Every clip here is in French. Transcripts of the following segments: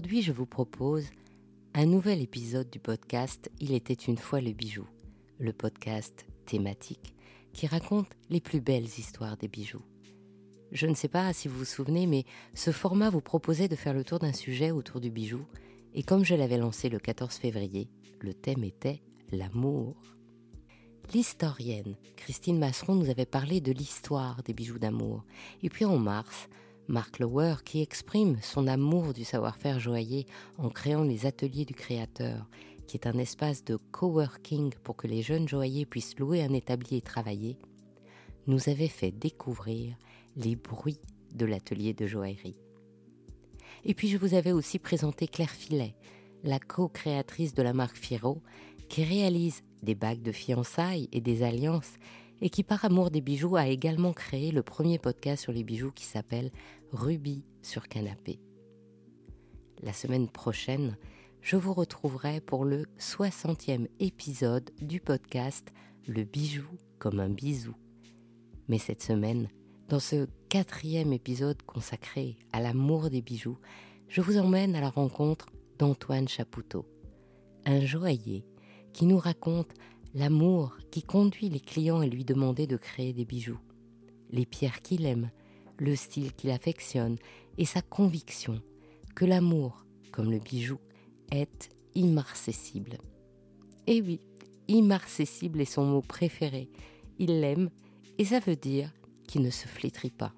Aujourd'hui, je vous propose un nouvel épisode du podcast Il était une fois le bijou, le podcast thématique qui raconte les plus belles histoires des bijoux. Je ne sais pas si vous vous souvenez, mais ce format vous proposait de faire le tour d'un sujet autour du bijou, et comme je l'avais lancé le 14 février, le thème était l'amour. L'historienne Christine Masseron nous avait parlé de l'histoire des bijoux d'amour. Et puis en mars, Mark Lower, qui exprime son amour du savoir-faire joaillier en créant les ateliers du créateur, qui est un espace de coworking pour que les jeunes joailliers puissent louer un établi et travailler, nous avait fait découvrir les bruits de l'atelier de joaillerie. Et puis je vous avais aussi présenté Claire Filet, la co-créatrice de la marque Firo, qui réalise des bagues de fiançailles et des alliances, et qui par amour des bijoux a également créé le premier podcast sur les bijoux qui s'appelle Ruby sur canapé. La semaine prochaine, je vous retrouverai pour le 60e épisode du podcast Le bijou comme un bisou. Mais cette semaine, dans ce quatrième épisode consacré à l'amour des bijoux, je vous emmène à la rencontre d'Antoine Chapoutot, un joaillier qui nous raconte l'amour qui conduit les clients à lui demander de créer des bijoux, les pierres qu'il aime, le style qu'il affectionne et sa conviction que l'amour, comme le bijou, est immarcessible. Et oui, immarcessible est son mot préféré. Il l'aime et ça veut dire qu'il ne se flétrit pas.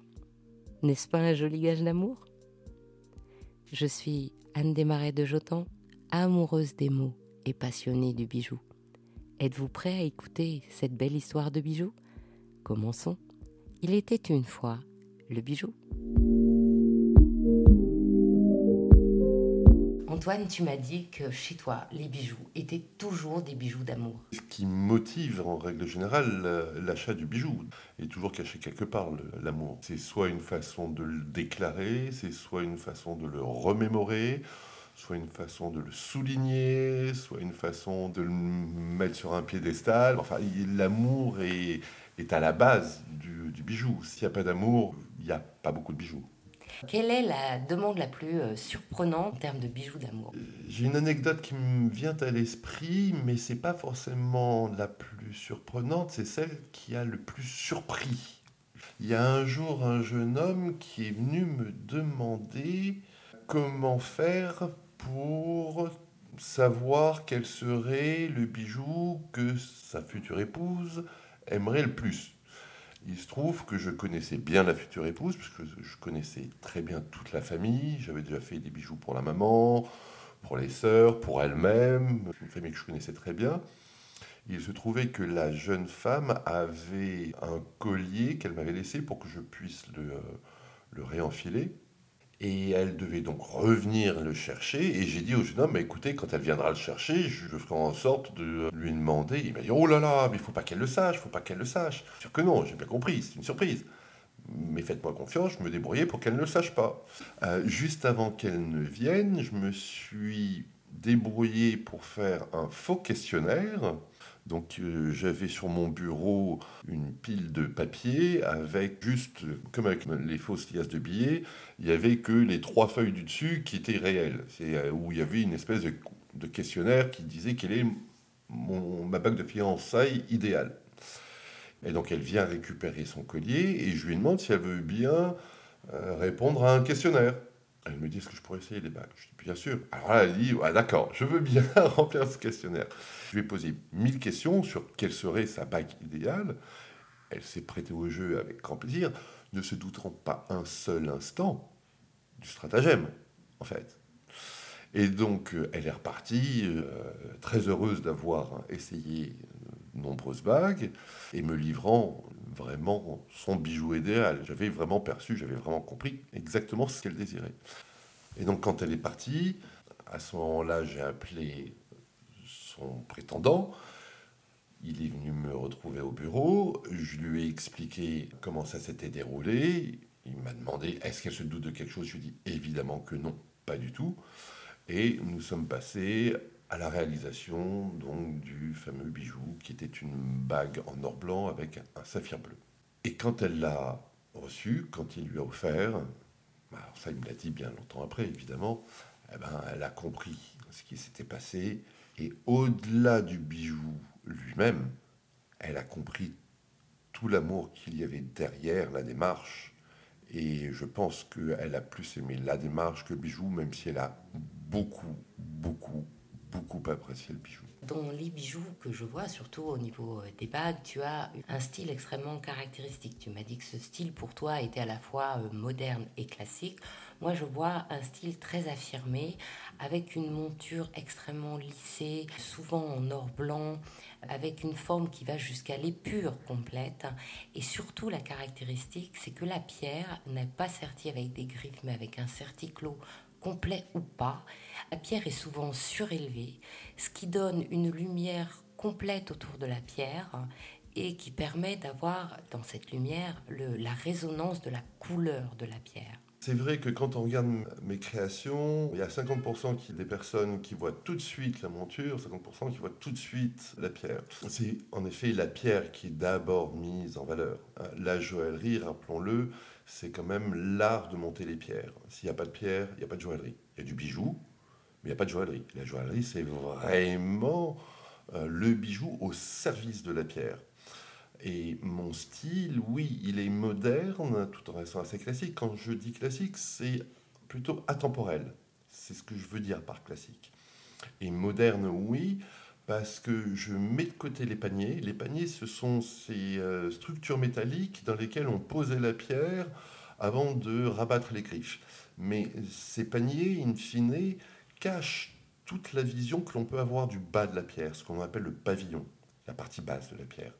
N'est-ce pas un joli gage d'amour? Je suis Anne Desmarais de Jotan, amoureuse des mots et passionnée du bijou. Êtes-vous prêt à écouter cette belle histoire de bijoux? Commençons. Il était une fois le bijou. Antoine, tu m'as dit que chez toi, les bijoux étaient toujours des bijoux d'amour. Ce qui motive en règle générale l'achat du bijou est toujours caché quelque part, l'amour. C'est soit une façon de le déclarer, c'est soit une façon de le remémorer, soit une façon de le souligner, soit une façon de le mettre sur un piédestal. Enfin, l'amour est, est, à la base du, du bijou. S'il n'y a pas d'amour, il n'y a pas beaucoup de bijoux. Quelle est la demande la plus euh, surprenante en termes de bijoux d'amour? J'ai une anecdote qui me vient à l'esprit, mais c'est pas forcément la plus surprenante, c'est celle qui a le plus surpris. Il y a un jour un jeune homme qui est venu me demander comment faire pour savoir quel serait le bijou que sa future épouse aimerait le plus. Il se trouve que je connaissais bien la future épouse, puisque je connaissais très bien toute la famille. J'avais déjà fait des bijoux pour la maman, pour les sœurs, pour elle-même, une famille que je connaissais très bien. Il se trouvait que la jeune femme avait un collier qu'elle m'avait laissé pour que je puisse le, euh, le réenfiler. Et elle devait donc revenir le chercher. Et j'ai dit au jeune homme, écoutez, quand elle viendra le chercher, je ferai en sorte de lui demander. Il m'a dit, oh là là, mais il faut pas qu'elle le sache, il faut pas qu'elle le sache. Sûr que non, j'ai bien compris, c'est une surprise. Mais faites-moi confiance, je me débrouillais pour qu'elle ne le sache pas. Euh, juste avant qu'elle ne vienne, je me suis débrouillé pour faire un faux questionnaire donc euh, j'avais sur mon bureau une pile de papier avec juste, comme avec les fausses liasses de billets, il n'y avait que les trois feuilles du dessus qui étaient réelles. C'est euh, où il y avait une espèce de, questionnaire qui disait quelle est ma bague de fiançailles idéale. Et donc elle vient récupérer son collier et je lui demande si elle veut bien euh, répondre à un questionnaire. Elle me dit, est-ce que je pourrais essayer les bagues Je dis, bien sûr. Alors là, elle dit, d'accord, je veux bien remplir ce questionnaire. Je lui ai posé mille questions sur quelle serait sa bague idéale. Elle s'est prêtée au jeu avec grand plaisir, ne se doutant pas un seul instant du stratagème, en fait. Et donc, euh, elle est repartie, euh, très heureuse d'avoir essayé de nombreuses bagues, et me livrant vraiment son bijou idéal. J'avais vraiment perçu, j'avais vraiment compris exactement ce qu'elle désirait. Et donc quand elle est partie, à ce moment-là, j'ai appelé son prétendant. Il est venu me retrouver au bureau. Je lui ai expliqué comment ça s'était déroulé. Il m'a demandé est-ce qu'elle se doute de quelque chose? Je lui ai dit évidemment que non, pas du tout. Et nous sommes passés à la réalisation donc du fameux bijou qui était une bague en or blanc avec un saphir bleu. Et quand elle l'a reçu, quand il lui a offert, bah, ça il me l'a dit bien longtemps après évidemment, eh ben, elle a compris ce qui s'était passé. Et au-delà du bijou lui-même, elle a compris tout l'amour qu'il y avait derrière la démarche. Et je pense qu'elle a plus aimé la démarche que le bijou, même si elle a beaucoup, beaucoup, beaucoup apprécié le bijou. Dans les bijoux que je vois, surtout au niveau euh, des bagues, tu as un style extrêmement caractéristique. Tu m'as dit que ce style pour toi était à la fois euh, moderne et classique. Moi, je vois un style très affirmé, avec une monture extrêmement lissée, souvent en or blanc, avec une forme qui va jusqu'à l'épure complète. Et surtout, la caractéristique, c'est que la pierre n'est pas sertie avec des griffes, mais avec un certiclo complet ou pas. La pierre est souvent surélevée, ce qui donne une lumière complète autour de la pierre et qui permet d'avoir dans cette lumière la résonance de la couleur de la pierre. C'est vrai que quand on regarde mes créations, il y a 50% qui, des personnes qui voient tout de suite la monture, 50% qui voient tout de suite la pierre. C'est en effet la pierre qui est d'abord mise en valeur. La joaillerie, rappelons-le, c'est quand même l'art de monter les pierres. S'il n'y a pas de pierre, il n'y a pas de joaillerie. Il y a du bijou, mais il n'y a pas de joaillerie. La joaillerie, c'est vraiment euh, le bijou au service de la pierre. Et mon style, oui, il est moderne tout en restant assez classique. Quand je dis classique, c'est plutôt atemporel. C'est ce que je veux dire par classique. Et moderne, oui, parce que je mets de côté les paniers. Les paniers, ce sont ces euh, structures métalliques dans lesquelles on posait la pierre avant de rabattre les griffes. Mais ces paniers, in fine, cachent toute la vision que l'on peut avoir du bas de la pierre, ce qu'on appelle le pavillon, la partie basse de la pierre.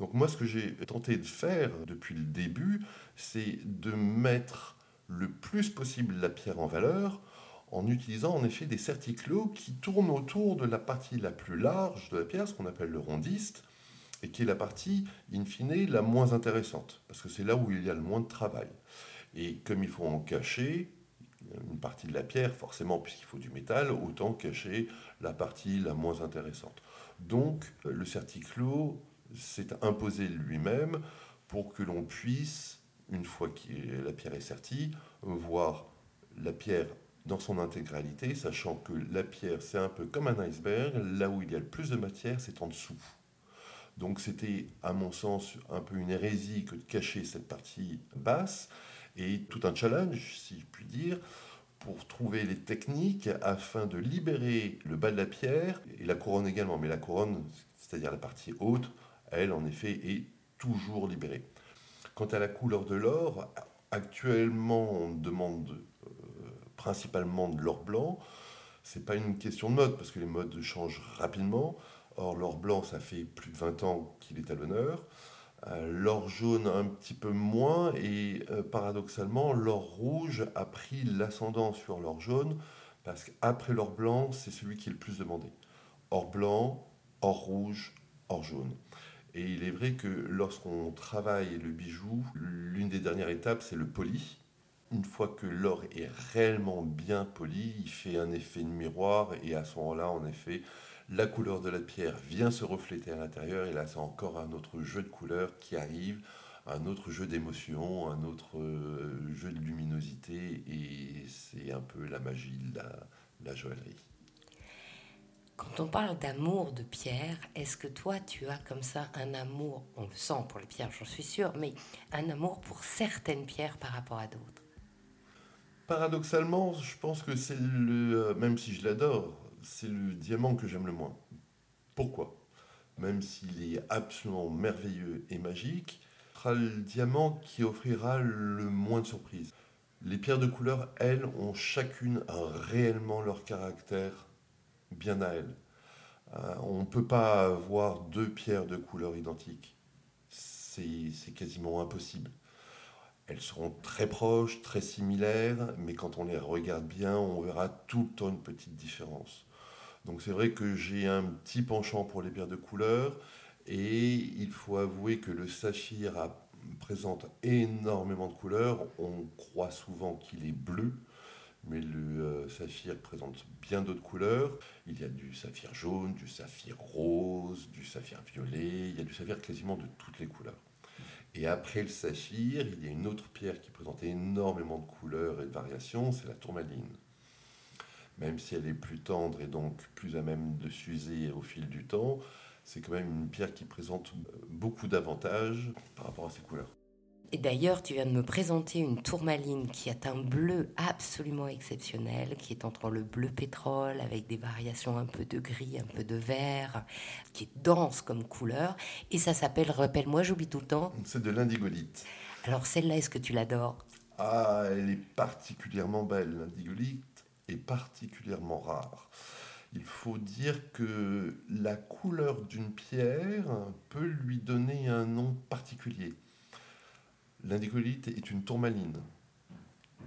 Donc moi, ce que j'ai tenté de faire depuis le début, c'est de mettre le plus possible la pierre en valeur en utilisant en effet des certiclos qui tournent autour de la partie la plus large de la pierre, ce qu'on appelle le rondiste, et qui est la partie, in fine, la moins intéressante, parce que c'est là où il y a le moins de travail. Et comme il faut en cacher une partie de la pierre, forcément, puisqu'il faut du métal, autant cacher la partie la moins intéressante. Donc, le certiclo s'est imposé lui-même pour que l'on puisse, une fois que la pierre est sertie, voir la pierre dans son intégralité, sachant que la pierre, c'est un peu comme un iceberg, là où il y a le plus de matière, c'est en dessous. Donc c'était, à mon sens, un peu une hérésie que de cacher cette partie basse, et tout un challenge, si je puis dire, pour trouver les techniques afin de libérer le bas de la pierre, et la couronne également, mais la couronne, c'est-à-dire la partie haute, elle, en effet, est toujours libérée. Quant à la couleur de l'or, actuellement, on demande principalement de l'or blanc. C'est pas une question de mode, parce que les modes changent rapidement. Or, l'or blanc, ça fait plus de 20 ans qu'il est à l'honneur. Euh, l'or jaune, un petit peu moins. Et euh, paradoxalement, l'or rouge a pris l'ascendant sur l'or jaune, parce qu'après l'or blanc, c'est celui qui est le plus demandé. Or blanc, or rouge, or jaune. Et il est vrai que lorsqu'on travaille le bijou, l'une des dernières étapes, c'est le poli. Une fois que l'or est réellement bien poli, il fait un effet de miroir et à ce moment-là, en effet, la couleur de la pierre vient se refléter à l'intérieur et là, c'est encore un autre jeu de couleurs qui arrive, un autre jeu d'émotion, un autre euh, jeu de luminosité et c'est un peu la magie de la joaillerie. Quand on parle d'amour de pierre, est-ce que toi tu as comme ça un amour, on le sent pour les pierres, j'en suis sûre, mais un amour pour certaines pierres par rapport à d'autres? Paradoxalement, je pense que c'est le, même si je l'adore, c'est le diamant que j'aime le moins. Pourquoi? Même s'il est absolument merveilleux et magique, ce sera le diamant qui offrira le moins de surprises. Les pierres de couleur, elles, ont chacune réellement leur caractère bien à elle. Euh, on ne peut pas avoir deux pierres de couleur identiques. C'est quasiment impossible. Elles seront très proches, très similaires, mais quand on les regarde bien, on verra tout le temps une petite différence. Donc c'est vrai que j'ai un petit penchant pour les pierres de couleur, et il faut avouer que le saphir présente énormément de couleurs. On croit souvent qu'il est bleu, mais le euh, saphir présente bien d'autres couleurs. Il y a du saphir jaune, du saphir rose, du saphir violet, il y a du saphir quasiment de toutes les couleurs. Et après le saphir, il y a une autre pierre qui présente énormément de couleurs et de variations, c'est la tourmaline. même si elle est plus tendre et donc plus à même de s'user au fil du temps, c'est quand même une pierre qui présente beaucoup d'avantages par rapport à ses couleurs. Et d'ailleurs, tu viens de me présenter une tourmaline qui a un bleu absolument exceptionnel, qui est entre le bleu pétrole avec des variations un peu de gris, un peu de vert, qui est dense comme couleur. Et ça s'appelle, rappelle-moi, j'oublie tout le temps. C'est de l'indigolite. Alors celle-là, est-ce que tu l'adores? Ah, elle est particulièrement belle. L'indigolite est particulièrement rare. Il faut dire que la couleur d'une pierre peut lui donner un nom particulier. L'indicolite est une tourmaline.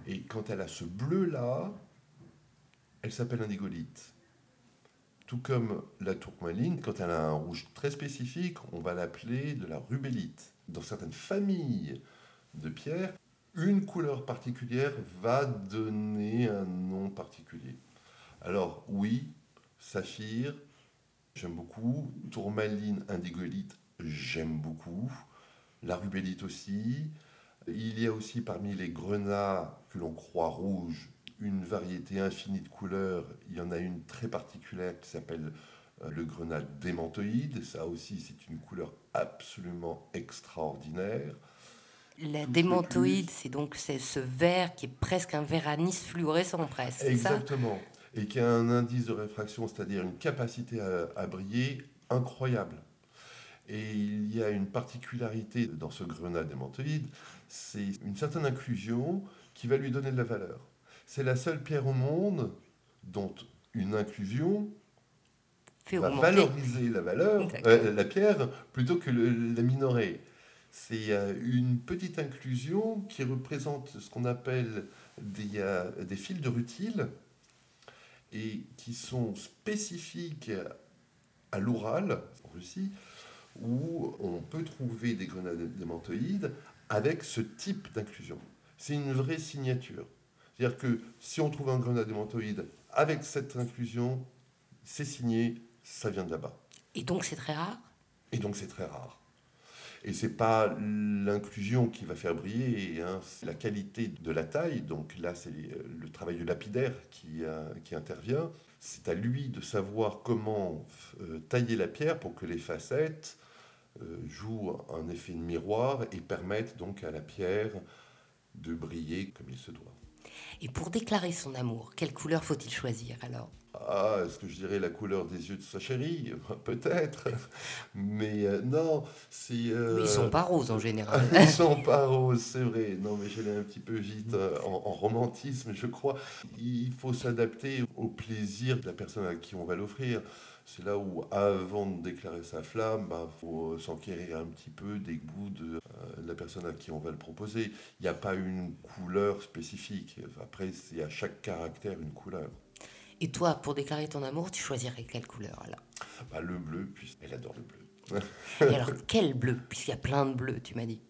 Et quand elle a ce bleu-là, elle s'appelle indigolite. Tout comme la tourmaline, quand elle a un rouge très spécifique, on va l'appeler de la rubellite. Dans certaines familles de pierres, une couleur particulière va donner un nom particulier. Alors oui, saphir, j'aime beaucoup. Tourmaline, indigolite, j'aime beaucoup. La rubellite aussi. Il y a aussi parmi les grenats que l'on croit rouges une variété infinie de couleurs. Il y en a une très particulière qui s'appelle euh, le grenat démantoïde. Ça aussi, c'est une couleur absolument extraordinaire. La démantoïde, c'est donc ce vert qui est presque un vert anis fluorescent presque. Exactement. et qui a un indice de réfraction, c'est-à-dire une capacité à briller incroyable. Et il y a une particularité dans ce grenat démantoïde, c'est une certaine inclusion qui va lui donner de la valeur. C'est la seule pierre au monde dont une inclusion va valoriser la valeur, euh, la pierre, plutôt que la minorer. C'est euh, une petite inclusion qui représente ce qu'on appelle des, euh, des fils de rutile et qui sont spécifiques à l'Oural, en Russie, où on peut trouver des grenades démantoïdes avec ce type d'inclusion. C'est une vraie signature. C'est-à-dire que si on trouve un grenade démantoïde avec cette inclusion, c'est signé, ça vient de là-bas. Et donc c'est très rare? Et donc c'est très rare. Et c'est pas l'inclusion qui va faire briller, hein, c'est la qualité de la taille. Donc là, c'est le travail du lapidaire qui, qui intervient. C'est à lui de savoir comment euh, tailler la pierre pour que les facettes jouent un effet de miroir et permettent donc à la pierre de briller comme il se doit. Et pour déclarer son amour, quelle couleur faut-il choisir alors? Ah, est-ce que je dirais la couleur des yeux de sa chérie? Peut-être. Mais euh, non, c'est. Euh... Mais ils sont pas roses en général. ils sont pas roses, c'est vrai. Non, mais j'allais un petit peu vite euh, en, en, romantisme, je crois. Il faut s'adapter au plaisir de la personne à qui on va l'offrir. C'est là où, avant de déclarer sa flamme, il bah, faut s'enquérir un petit peu des goûts de, euh, la personne à qui on va le proposer. Il n'y a pas une couleur spécifique. Après, c'est à chaque caractère une couleur. Et toi, pour déclarer ton amour, tu choisirais quelle couleur alors? Bah, Le bleu, puisqu'elle adore le bleu. Et alors, quel bleu? Puisqu'il y a plein de bleus, tu m'as dit.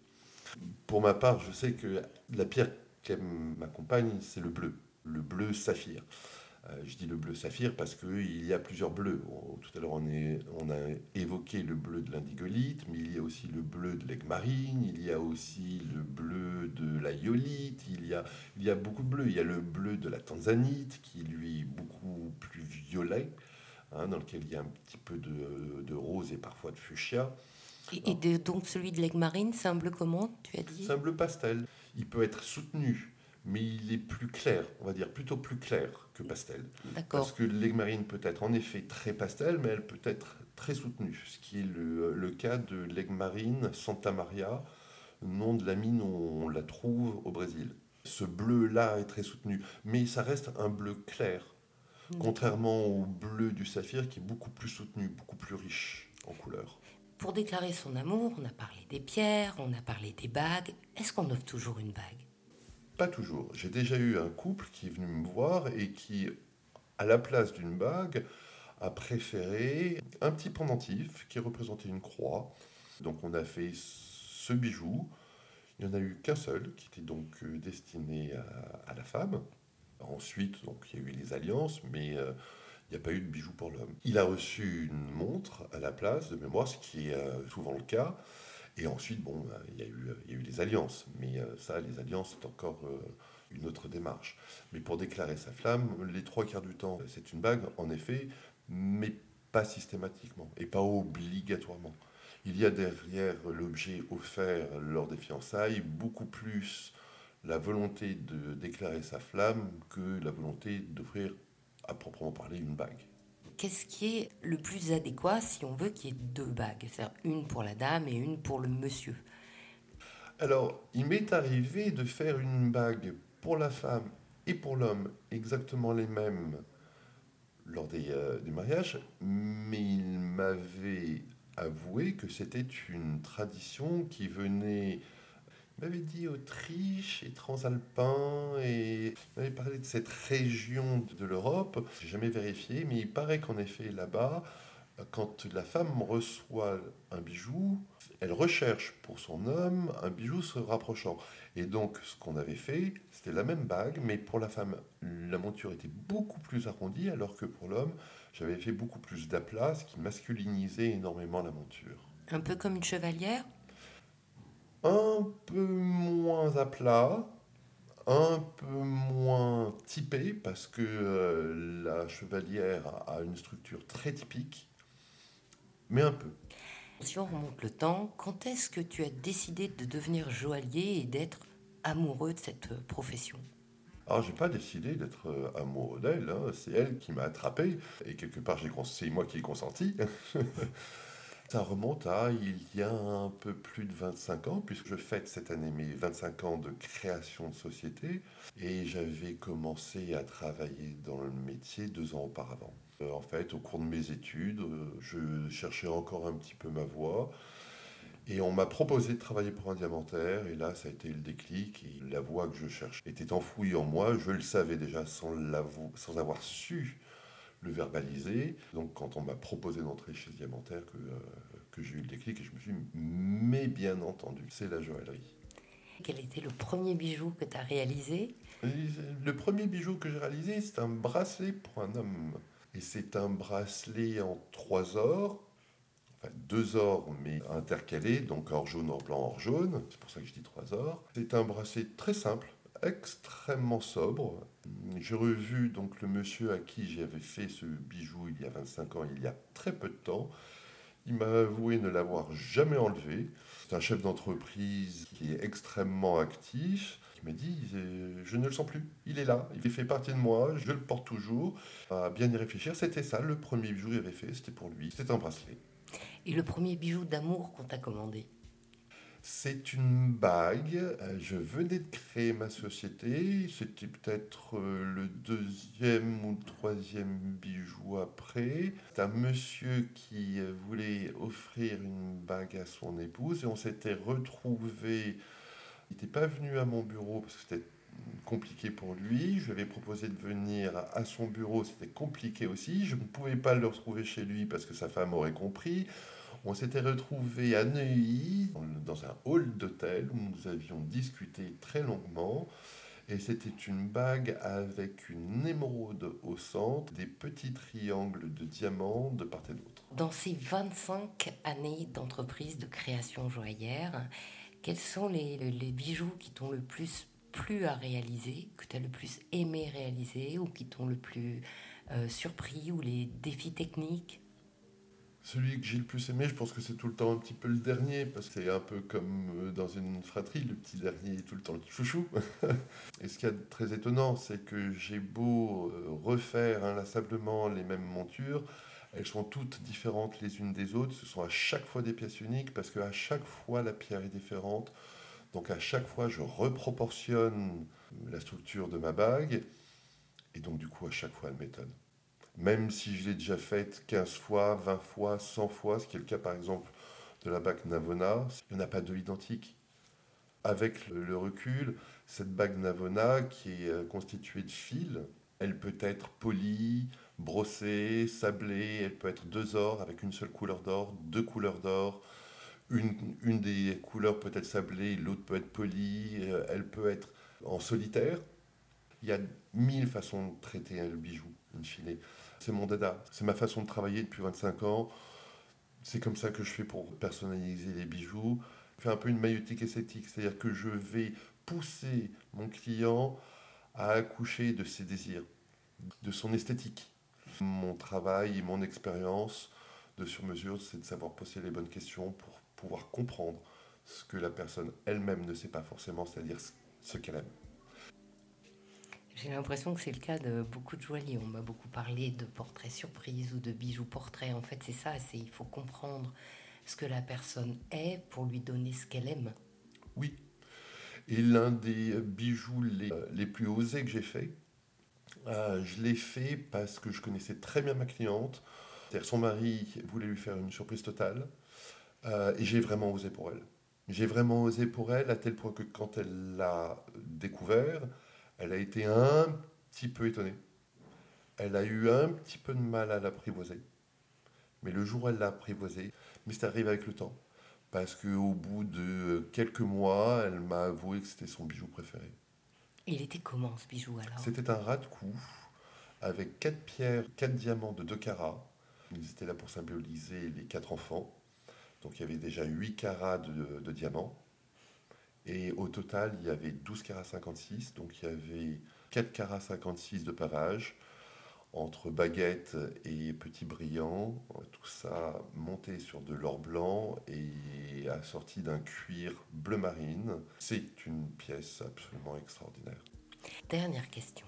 Pour ma part, je sais que la pierre qu'aime ma compagne, c'est le bleu, le bleu saphir. Euh, je dis le bleu saphir parce qu'il y a plusieurs bleus. tout à l'heure, on, on, a évoqué le bleu de l'indigolite, mais il y a aussi le bleu de l'aigle marine, il y a aussi le bleu de la iolite, il y a, il y a beaucoup de bleus. Il y a le bleu de la tanzanite, qui lui est beaucoup plus violet, hein, dans lequel il y a un petit peu de, de rose et parfois de fuchsia. Et, et donc celui de l'aigle marine, c'est un bleu comment, tu as dit? C'est un bleu pastel. Il peut être soutenu mais il est plus clair, on va dire plutôt plus clair que pastel. Parce que l'aigle peut être en effet très pastel, mais elle peut être très soutenue, ce qui est le, cas de l'aigle marine Santa Maria, nom de la mine où on la trouve au Brésil. Ce bleu-là est très soutenu, mais ça reste un bleu clair, contrairement au bleu du saphir qui est beaucoup plus soutenu, beaucoup plus riche en couleur. Pour déclarer son amour, on a parlé des pierres, on a parlé des bagues. Est-ce qu'on offre toujours une bague? Pas toujours. J'ai déjà eu un couple qui est venu me voir et qui, à la place d'une bague, a préféré un petit pendentif qui représentait une croix. Donc on a fait ce bijou. Il n'y en a eu qu'un seul, qui était donc euh, destiné à, la femme. Ensuite, donc, il y a eu les alliances, mais euh, il n'y a pas eu de bijou pour l'homme. Il a reçu une montre à la place de mémoire, ce qui est euh, souvent le cas. Et ensuite, bon, euh, il y, a eu, il y a eu les alliances. Mais euh, ça, les alliances, c'est encore, euh, une autre démarche. Mais pour déclarer sa flamme, les trois quarts du temps, c'est une bague, en effet, mais pas systématiquement et pas obligatoirement. Il y a derrière l'objet offert lors des fiançailles beaucoup plus la volonté de déclarer sa flamme que la volonté d'offrir à proprement parler une bague. Qu'est-ce qui est le plus adéquat si on veut qu'il y ait deux bagues, c'est-à-dire une pour la dame et une pour le monsieur? Alors, il m'est arrivé de faire une bague pour la femme et pour l'homme exactement les mêmes lors des, euh, du mariage, mais il m'avait avoué que c'était une tradition qui venait m'avait dit Autriche et Transalpin et m'avait parlé de cette région de l'Europe. J'ai jamais vérifié, mais il paraît qu'en effet là-bas, quand la femme reçoit un bijou, elle recherche pour son homme un bijou se rapprochant. Et donc, ce qu'on avait fait, c'était la même bague, mais pour la femme, la monture était beaucoup plus arrondie, alors que pour l'homme, j'avais fait beaucoup plus d'aplat, ce qui masculinisait énormément la monture. Un peu comme une chevalière? Un peu moins à plat, un peu moins typé, parce que euh, la chevalière a une structure très typique, mais un peu. Si on remonte le temps, quand est-ce que tu as décidé de devenir joaillier et d'être amoureux de cette euh, profession? Alors, j'ai pas décidé d'être euh, amoureux d'elle, hein. c'est elle qui m'a attrapé, et quelque part, c'est moi qui ai consenti. Ça remonte à il y a un peu plus de 25 ans, puisque je fête cette année mes 25 ans de création de société, et j'avais commencé à travailler dans le métier deux ans auparavant. Euh, en fait, au cours de mes études, euh, je cherchais encore un petit peu ma voie. Et on m'a proposé de travailler pour un diamantaire, et là, ça a été le déclic. Et la voie que je cherche était enfouie en moi. Je le savais déjà sans, sans avoir su le verbaliser. Donc quand on m'a proposé d'entrer chez Diamantaire, que, euh, que j'ai eu le déclic et je me suis dit, mais bien entendu, c'est la joaillerie. Quel était le premier bijou que tu as réalisé Le premier bijou que j'ai réalisé, c'est un bracelet pour un homme. Et c'est un bracelet en trois ors, enfin deux ors mais intercalés, donc or jaune, or blanc, or jaune. C'est pour ça que je dis trois ors. C'est un bracelet très simple, extrêmement sobre. J'ai revu donc le monsieur à qui j'avais fait ce bijou il y a 25 ans, il y a très peu de temps. Il m'a avoué ne l'avoir jamais enlevé. C'est un chef d'entreprise qui est extrêmement actif. Il m'a dit Je ne le sens plus. Il est là. Il fait partie de moi. Je le porte toujours. À bien y réfléchir, c'était ça. Le premier bijou qu'il avait fait, c'était pour lui. C'était un bracelet. Et le premier bijou d'amour qu'on t'a commandé? C'est une bague. Euh, je venais de créer ma société. C'était peut-être euh, le deuxième ou troisième bijou après. C'est un monsieur qui euh, voulait offrir une bague à son épouse et on s'était retrouvés. Il n'était pas venu à mon bureau parce que c'était compliqué pour lui. Je lui avais proposé de venir à son bureau, c'était compliqué aussi. Je ne pouvais pas le retrouver chez lui parce que sa femme aurait compris. On s'était retrouvés à Neuilly, dans un hall d'hôtel, où nous avions discuté très longuement. Et c'était une bague avec une émeraude au centre, des petits triangles de diamants de part et d'autre. Dans ces 25 années d'entreprise de création joaillère, quels sont les, bijoux qui t'ont le plus plu à réaliser, que tu as le plus aimé réaliser, ou qui t'ont le plus euh, surpris, ou les défis techniques? Celui que j'ai le plus aimé, je pense que c'est tout le temps un petit peu le dernier, parce que c'est un peu comme euh, dans une fratrie, le petit dernier est tout le temps le chouchou. Et ce qui est très étonnant, c'est que j'ai beau euh, refaire inlassablement les mêmes montures, elles sont toutes différentes les unes des autres, ce sont à chaque fois des pièces uniques, parce qu'à chaque fois la pierre est différente. Donc à chaque fois, je reproportionne la structure de ma bague, et donc du coup, à chaque fois, elle m'étonne même si je l'ai déjà faite 15 fois, 20 fois, 100 fois, ce qui est le cas par exemple de la bague Navona, il n'y en a pas deux identiques. Avec le recul, cette bague Navona qui est euh, constituée de fils, elle peut être polie, brossée, sablée, elle peut être deux ors avec une seule couleur d'or, deux couleurs d'or. Une, une, des couleurs peut être sablée, l'autre peut être polie, euh, elle peut être en solitaire. Il y a mille façons de traiter le bijou, C'est mon dada. C'est ma façon de travailler depuis 25 ans. C'est comme ça que je fais pour personnaliser les bijoux. Je fais un peu une maïotique esthétique, c'est-à-dire que je vais pousser mon client a accouché de ses désirs, de son esthétique. Mon travail et mon expérience de sur-mesure, c'est de savoir poser les bonnes questions pour pouvoir comprendre ce que la personne elle-même ne sait pas forcément, c'est-à-dire ce qu'elle aime. J'ai l'impression que c'est le cas de beaucoup de joailliers. On m'a beaucoup parlé de portraits surprises ou de bijoux portraits. En fait, c'est ça, c'est il faut comprendre ce que la personne est pour lui donner ce qu'elle aime. Oui. Et l'un des bijoux les, les plus osés que j'ai fait, euh, je l'ai fait parce que je connaissais très bien ma cliente. Son mari voulait lui faire une surprise totale. Euh, et j'ai vraiment osé pour elle. J'ai vraiment osé pour elle à tel point que quand elle l'a découvert, elle a été un petit peu étonnée. Elle a eu un petit peu de mal à l'apprivoiser. Mais le jour où elle l'a apprivoisé, mais c'est arrivé avec le temps. Parce qu'au bout de quelques mois, elle m'a avoué que c'était son bijou préféré. Il était comment ce bijou alors? C'était un rat de cou avec quatre pierres, quatre diamants de 2 carats. Ils étaient là pour symboliser les quatre enfants. Donc il y avait déjà 8 carats de, diamants. Et au total, il y avait 12 carats 56. Donc il y avait 4 carats 56 de pavage entre baguettes et petits brillants. Tout ça monté sur de l'or blanc et assorti d'un cuir bleu marine. C'est une pièce absolument extraordinaire. Dernière question.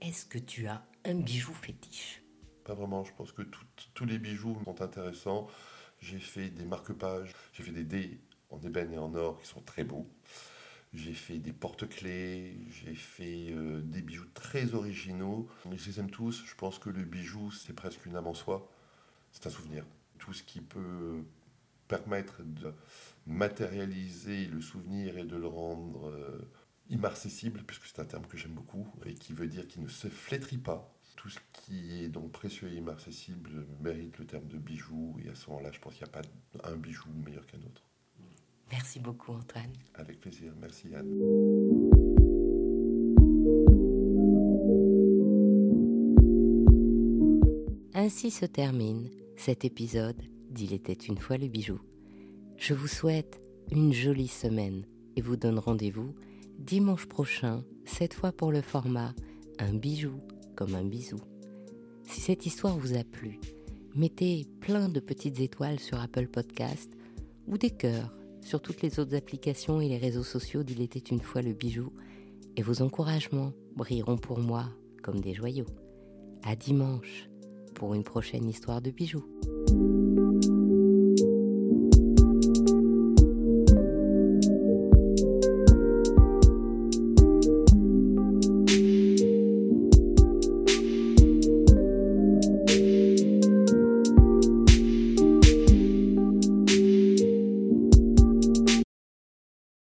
Est-ce que tu as un bijou fétiche? Pas vraiment. Je pense que tous les bijoux sont intéressants. J'ai fait des marque-pages, j'ai fait des dés en ébène et en or qui sont très beaux. J'ai fait des porte-clés, j'ai fait euh, des bijoux très originaux. Je les aime tous. Je pense que le bijou, c'est presque une âme en soi. C'est un souvenir. Tout ce qui peut permettre de matérialiser le souvenir et de le rendre euh, puisque c'est un terme que j'aime beaucoup, et qui veut dire qu'il ne se flétrit pas, tout ce qui est donc précieux et immarcessible mérite le terme de bijou. Et à ce moment-là, je pense qu'il n'y a pas un bijou meilleur qu'un autre. Merci beaucoup, Antoine. Avec plaisir. Merci, Anne. Ainsi se termine cet épisode d'Il était une fois le bijou. Je vous souhaite une jolie semaine et vous donne rendez-vous dimanche prochain, cette fois pour le format Un bijou comme un bisou. Si cette histoire vous a plu, mettez plein de petites étoiles sur Apple Podcast ou des cœurs sur toutes les autres applications et les réseaux sociaux d'Il était une fois le bijou, et vos encouragements brilleront pour moi comme des joyaux. À dimanche pour une prochaine histoire de bijoux.